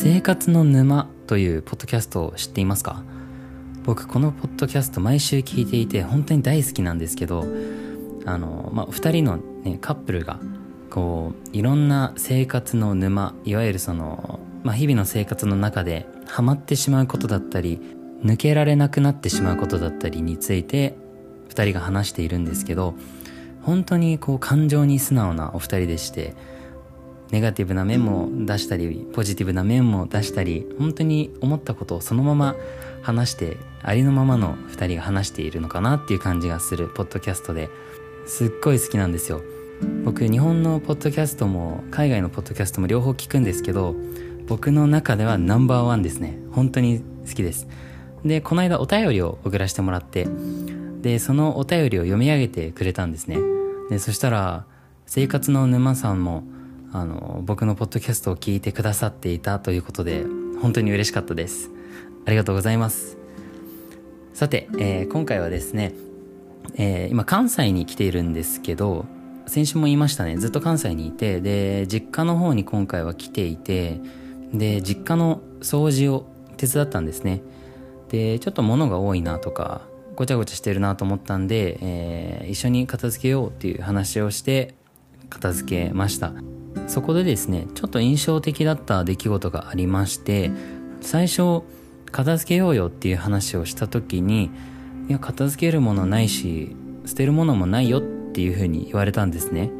生活の沼というポッドキャストを知っていますか？僕このポッドキャスト毎週聞いていて本当に大好きなんですけどあの、まあ、2人の、ね、カップルがこういろんな生活の沼いわゆるその、まあ、日々の生活の中でハマってしまうことだったり抜けられなくなってしまうことだったりについて2人が話しているんですけど本当にこう感情に素直なお二人でしてネガティブな面も出したりポジティブな面も出したり本当に思ったことをそのまま話してありのままの2人が話しているのかなっていう感じがするポッドキャストですっごい好きなんですよ。僕日本のポッドキャストも海外のポッドキャストも両方聞くんですけど僕の中ではナンバーワンですね。本当に好きです。でこの間お便りを送らせてもらってでそのお便りを読み上げてくれたんですね。でそしたら生活の沼さんもあの僕のポッドキャストを聞いてくださっていたということで本当に嬉しかったです。ありがとうございます。さて、えー、今回はですね、えー、今関西に来ているんですけど先週も言いましたね。ずっと関西にいてで実家の方に今回は来ていてで実家の掃除を手伝ったんですね。でちょっと物が多いなとかごちゃごちゃしてるなと思ったんで、えー、一緒に片付けようっていう話をして片付けました。そこでですねちょっと印象的だった出来事がありまして最初片付けようよっていう話をした時にいや片付けるものないし捨てるものもないよっていうふうに言われたんですね。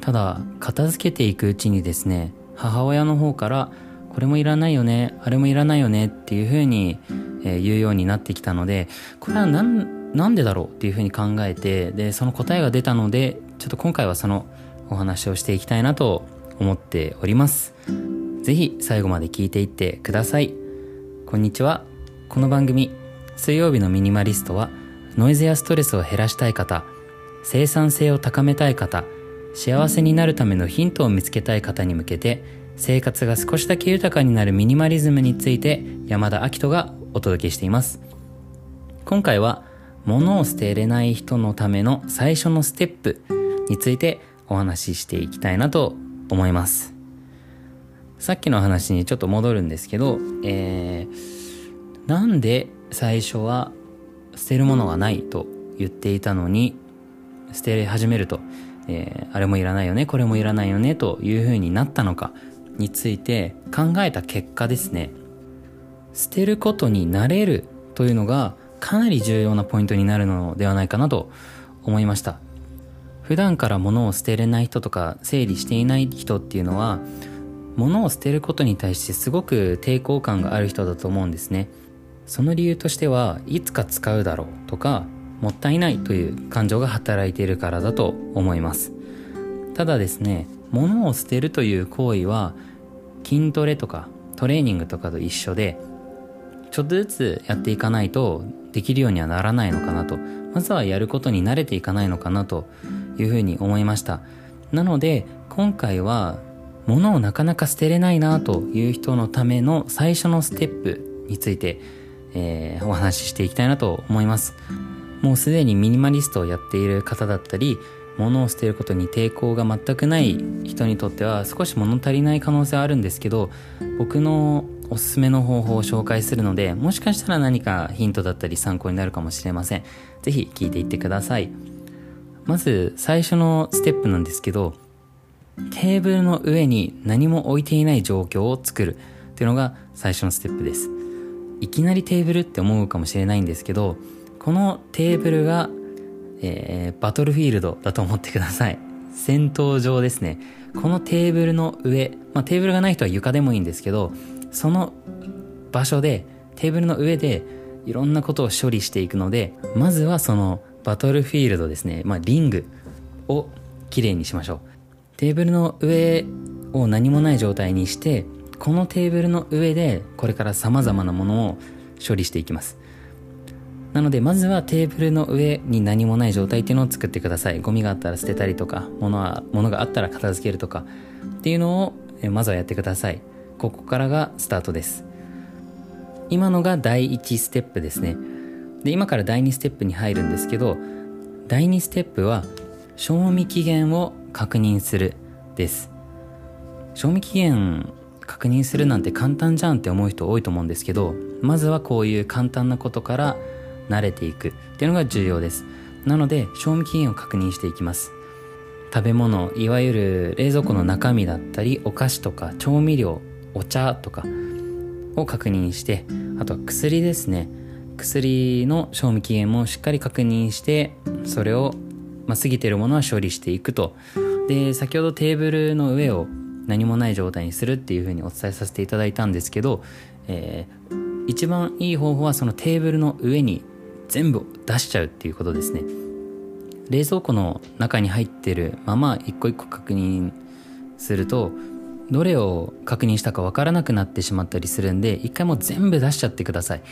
ただ片付けていくうちにですね母親の方からこれもいらないよねあれもいらないよねっていうふうに、えー、言うようになってきたのでこれは何なんでだろうっていうふうに考えてでその答えが出たのでちょっと今回はそのお話をしていきたいなと思っております。是非最後まで聞いていってください。こんにちは。この番組水曜日のミニマリストはノイズやストレスを減らしたい方生産性を高めたい方幸せになるためのヒントを見つけたい方に向けて生活が少しだけ豊かになるミニマリズムについて山田明人がお届けしています。今回は物を捨てれない人のための最初のステップについてお話ししていきたいなと思います。さっきの話にちょっと戻るんですけど、えー、なんで最初は捨てるものがないと言っていたのに捨て始めると、えー、あれもいらないよねこれもいらないよねというふうになったのかについて考えた結果ですね。捨てることになれるというのがかなり重要なポイントになるのではないかなと思いました。普段から物を捨てれない人とか整理していない人っていうのは物を捨てることに対してすごく抵抗感がある人だと思うんですね。その理由としてはいつか使うだろうとかもったいないという感情が働いているからだと思います。ただですね物を捨てるという行為は筋トレとかトレーニングとかと一緒でちょっとずつやっていかないとできるようにはならないのかなと。まずはやることに慣れていかないのかなというふうに思いました。なので今回は物をなかなか捨てれないなという人のための最初のステップについて、えー、お話ししていきたいなと思います。もうすでにミニマリストをやっている方だったり物を捨てることに抵抗が全くない人にとっては少し物足りない可能性はあるんですけど僕のおすすめの方法を紹介するのでもしかしたら何かヒントだったり参考になるかもしれません。是非聞いていってください。まず最初のステップなんですけどテーブルの上に何も置いていない状況を作るっていうのが最初のステップです。いきなりテーブルって思うかもしれないんですけどこのテーブルが、えー、バトルフィールドだと思ってください。戦闘場ですね。このテーブルの上、まあ、テーブルがない人は床でもいいんですけどその場所でテーブルの上でいろんなことを処理していくのでまずはそのバトルフィールドですね、まあ、リングをきれいにしましょう。テーブルの上を何もない状態にしてこのテーブルの上でこれから様々なものを処理していきます。なのでまずはテーブルの上に何もない状態っていうのを作ってください。ゴミがあったら捨てたりとか物は物があったら片付けるとかっていうのをまずはやってください。ここからがスタートです。今のが第1ステップですね。で今から第2ステップに入るんですけど第2ステップは賞味期限を確認するです。賞味期限確認するなんて簡単じゃんって思う人多いと思うんですけどまずはこういう簡単なことから慣れていくっていうのが重要です。なので賞味期限を確認していきます。食べ物いわゆる冷蔵庫の中身だったりお菓子とか調味料お茶とかを確認してあとは薬ですね。薬の賞味期限もしっかり確認してそれを、まあ、過ぎてるものは処理していくと。で先ほどテーブルの上を何もない状態にするっていうふうにお伝えさせていただいたんですけど、えー、一番いい方法はそのテーブルの上に全部出しちゃうっていうことですね。冷蔵庫の中に入ってるまま一個一個確認するとどれを確認したかわからなくなってしまったりするんで一回もう全部出しちゃってください。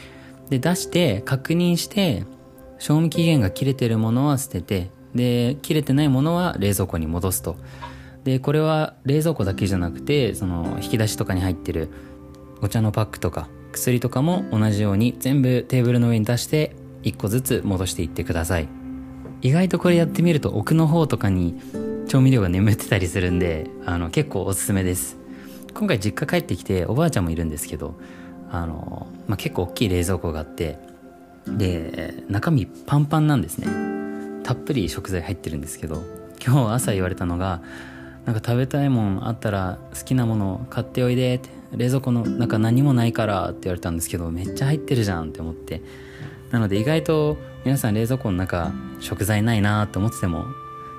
で出して確認して賞味期限が切れてるものは捨ててで切れてないものは冷蔵庫に戻すと。でこれは冷蔵庫だけじゃなくてその引き出しとかに入ってるお茶のパックとか薬とかも同じように全部テーブルの上に出して1個ずつ戻していってください。意外とこれやってみると奥の方とかに調味料が眠ってたりするんであの結構おすすめです。今回実家帰ってきておばあちゃんもいるんですけどあの、まあ、結構大きい冷蔵庫があってで中身パンパンなんですね。たっぷり食材入ってるんですけど今日朝言われたのがなんか食べたいもんあったら好きなもの買っておいでって冷蔵庫の中何もないからって言われたんですけどめっちゃ入ってるじゃんって思って。なので意外と皆さん冷蔵庫の中食材ないなって思ってても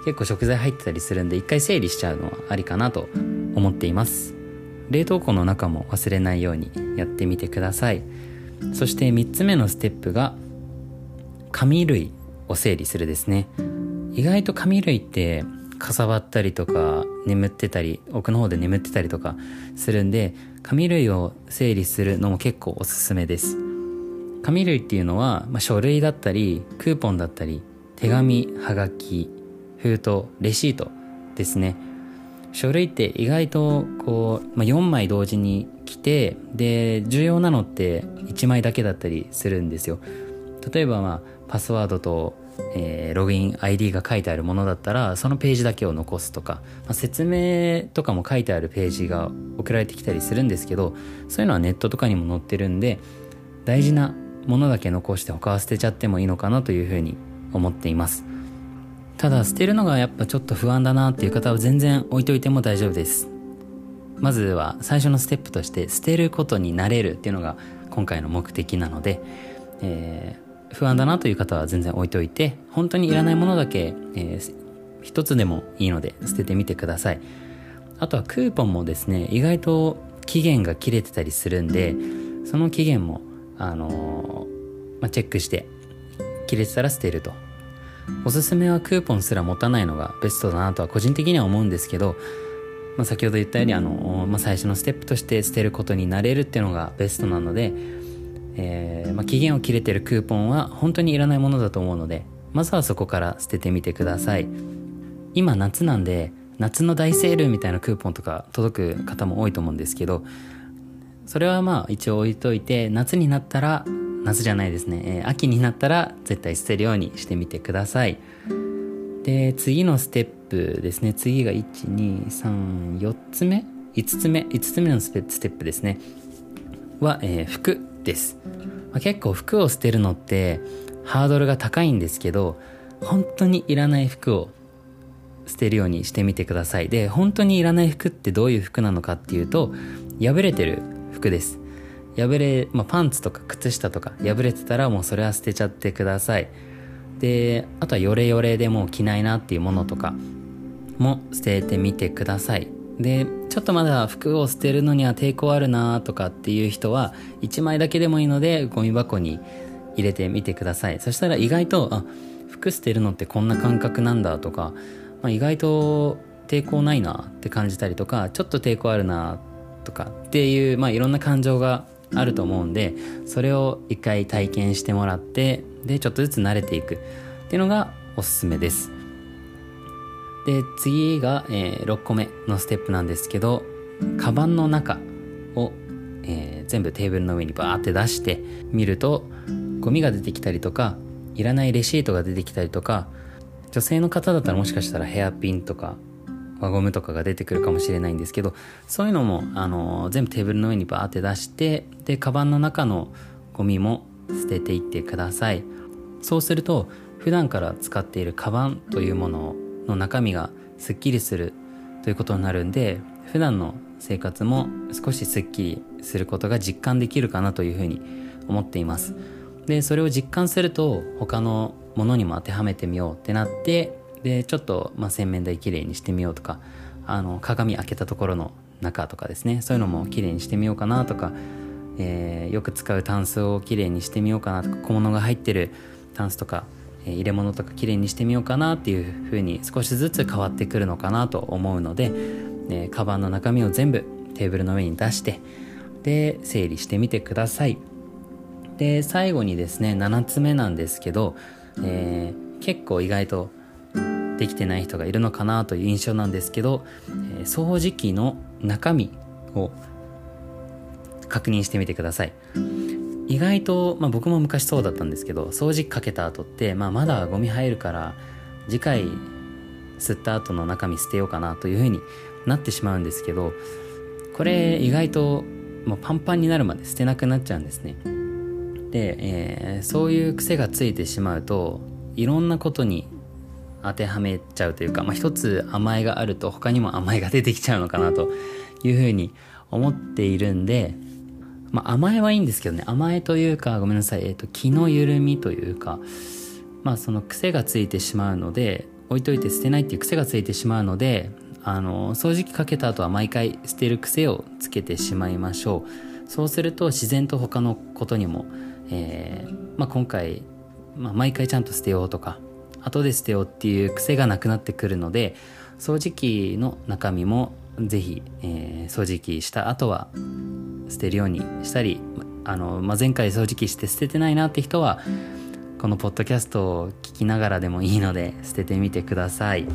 結構食材入ってたりするんで一回整理しちゃうのはありかなと思っています。冷凍庫の中も忘れないようにやってみてください。そして3つ目のステップが紙類を整理するですね。意外と紙類ってかさばったりとか眠ってたり奥の方で眠ってたりとかするんで紙類を整理するのも結構おすすめです。紙類っていうのは、まあ、書類だったりクーポンだったり手紙はがき封筒レシートですね。書類って意外とこう、まあ、4枚同時に来てで重要なのって1枚だけだったりするんですよ。例えばまあパスワードと、えー、ログイン ID が書いてあるものだったらそのページだけを残すとか、まあ、説明とかも書いてあるページが送られてきたりするんですけどそういうのはネットとかにも載ってるんで大事なものだけ残して他は捨てちゃってもいいのかなというふうに思っています。ただ捨てるのがやっぱちょっと不安だなっていう方は全然置いといても大丈夫です。まずは最初のステップとして捨てることになれるっていうのが今回の目的なので、えー、不安だなという方は全然置いといて本当にいらないものだけ、えー、一つでもいいので捨ててみてください。あとはクーポンもですね意外と期限が切れてたりするんでその期限もあのー、まあ、チェックして切れてたら捨てると。おすすめはクーポンすら持たないのがベストだなとは個人的には思うんですけど、まあ、先ほど言ったようにあの、まあ、最初のステップとして捨てることになれるっていうのがベストなので、えーまあ、期限を切れてるクーポンは本当にいらないものだと思うのでまずはそこから捨ててみてください。今夏なんで夏の大セールみたいなクーポンとか届く方も多いと思うんですけどそれはまあ一応置いといて夏になったら夏じゃないですね、えー、秋になったら絶対捨てるようにしてみてください。で次のステップですね。次が1234つ目。5つ目。5つ目のステップですね。は、えー、服です、まあ、結構服を捨てるのってハードルが高いんですけど本当にいらない服を捨てるようにしてみてください。で本当にいらない服ってどういう服なのかっていうと破れてる服です。破れ、まあ、パンツとか靴下とか破れてたらもうそれは捨てちゃってください。であとはヨレヨレでもう着ないなっていうものとかも捨ててみてください。でちょっとまだ服を捨てるのには抵抗あるなとかっていう人は1枚だけでもいいのでゴミ箱に入れてみてください。そしたら意外とあ服捨てるのってこんな感覚なんだとか、まあ、意外と抵抗ないなって感じたりとかちょっと抵抗あるなとかっていう、まあ、いろんな感情があると思うんでそれを一回体験してもらってでちょっとずつ慣れていく。っていうのがおすすめです。で次が、えー、6個目のステップなんですけどカバンの中を、えー、全部テーブルの上にバーって出してみるとゴミが出てきたりとかいらないレシートが出てきたりとか女性の方だったらもしかしたらヘアピンとか輪ゴムとかが出てくるかもしれないんですけどそういうのもあの全部テーブルの上にバーって出してでカバンの中のゴミも捨てていってください。そうすると普段から使っているカバンというものの中身がすっきりするということになるんで普段の生活も少しすっきりすることが実感できるかなというふうに思っています。でそれを実感すると他のものにも当てはめてみようってなってでちょっと、まあ、洗面台きれいにしてみようとかあの鏡開けたところの中とかですね。そういうのもきれいにしてみようかなとか、えー、よく使うタンスをきれいにしてみようかなとか小物が入ってるタンスとか、えー、入れ物とかきれいにしてみようかなっていう風に少しずつ変わってくるのかなと思うので、えー、カバンの中身を全部テーブルの上に出してで整理してみてください。で最後にですね7つ目なんですけど、えー、結構意外とできてない人がいるのかなという印象なんですけど、えー、掃除機の中身を確認してみてください。意外と、まあ、僕も昔そうだったんですけど掃除機かけた後って、まあ、まだゴミ入るから次回吸った後の中身捨てようかなというふうになってしまうんですけどこれ意外ともうパンパンになるまで捨てなくなっちゃうんですね。で、えー、そういう癖がついてしまうといろんなことに当てはめちゃうというか、まあ、一つ甘えがあると他にも甘えが出てきちゃうのかなというふうに思っているんで、まあ、甘えはいいんですけどね甘えというかごめんなさい、えーと、気の緩みというか、まあ、その癖がついてしまうので置いといて捨てないっていう癖がついてしまうのであの掃除機かけた後は毎回捨てる癖をつけてしまいましょう。そうすると自然と他のことにも、えーまあ、今回、まあ、毎回ちゃんと捨てようとか後で捨てようっていう癖がなくなってくるので掃除機の中身もぜひ、えー、掃除機した後は捨てるようにしたりあの、まあ、前回掃除機して捨ててないなって人はこのポッドキャストを聞きながらでもいいので捨ててみてください。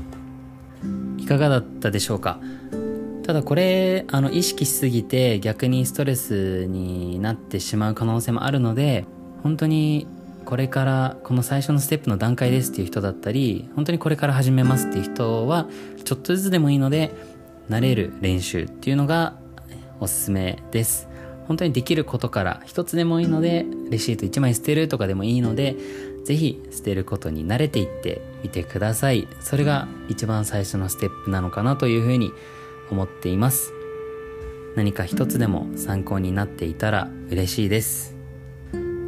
いかがだったでしょうか？ただこれあの意識しすぎて逆にストレスになってしまう可能性もあるので本当にこれからこの最初のステップの段階ですっていう人だったり本当にこれから始めますっていう人はちょっとずつでもいいので慣れる練習っていうのがおすすめです。本当にできることから一つでもいいのでレシート1枚捨てるとかでもいいのでぜひ捨てることに慣れていってみてください。それが一番最初のステップなのかなというふうに思っています。何か一つでも参考になっていたら嬉しいです。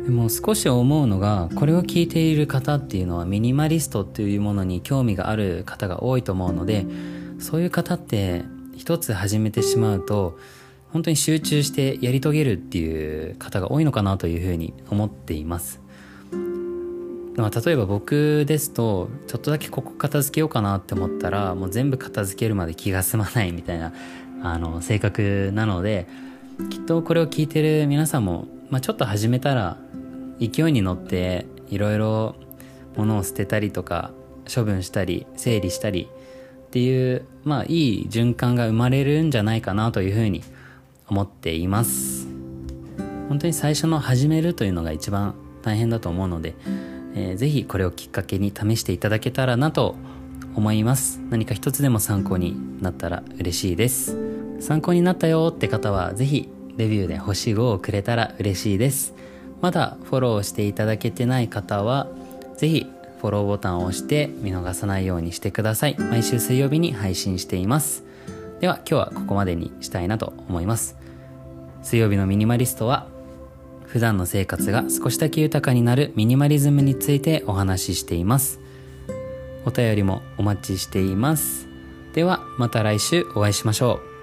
でも少し思うのがこれを聞いている方っていうのはミニマリストっていうものに興味がある方が多いと思うのでそういう方って一つ始めてしまうと本当に集中してやり遂げるっていう方が多いのかなというふうに思っています。まあ、例えば僕ですとちょっとだけここ片付けようかなって思ったらもう全部片付けるまで気が済まないみたいなあの性格なのできっとこれを聞いてる皆さんも、まあ、ちょっと始めたら勢いに乗っていろいろ物を捨てたりとか処分したり整理したりっていうまあいい循環が生まれるんじゃないかなというふうに思っています。本当に最初の始めるというのが一番大変だと思うので、えー、ぜひこれをきっかけに試していただけたらなと思います。何か一つでも参考になったら嬉しいです。参考になったよって方はぜひレビューで星5をくれたら嬉しいです。まだフォローしていただけてない方は、ぜひフォローボタンを押して見逃さないようにしてください。毎週水曜日に配信しています。では今日はここまでにしたいなと思います。水曜日のミニマリストは、普段の生活が少しだけ豊かになるミニマリズムについてお話ししています。お便りもお待ちしています。ではまた来週お会いしましょう。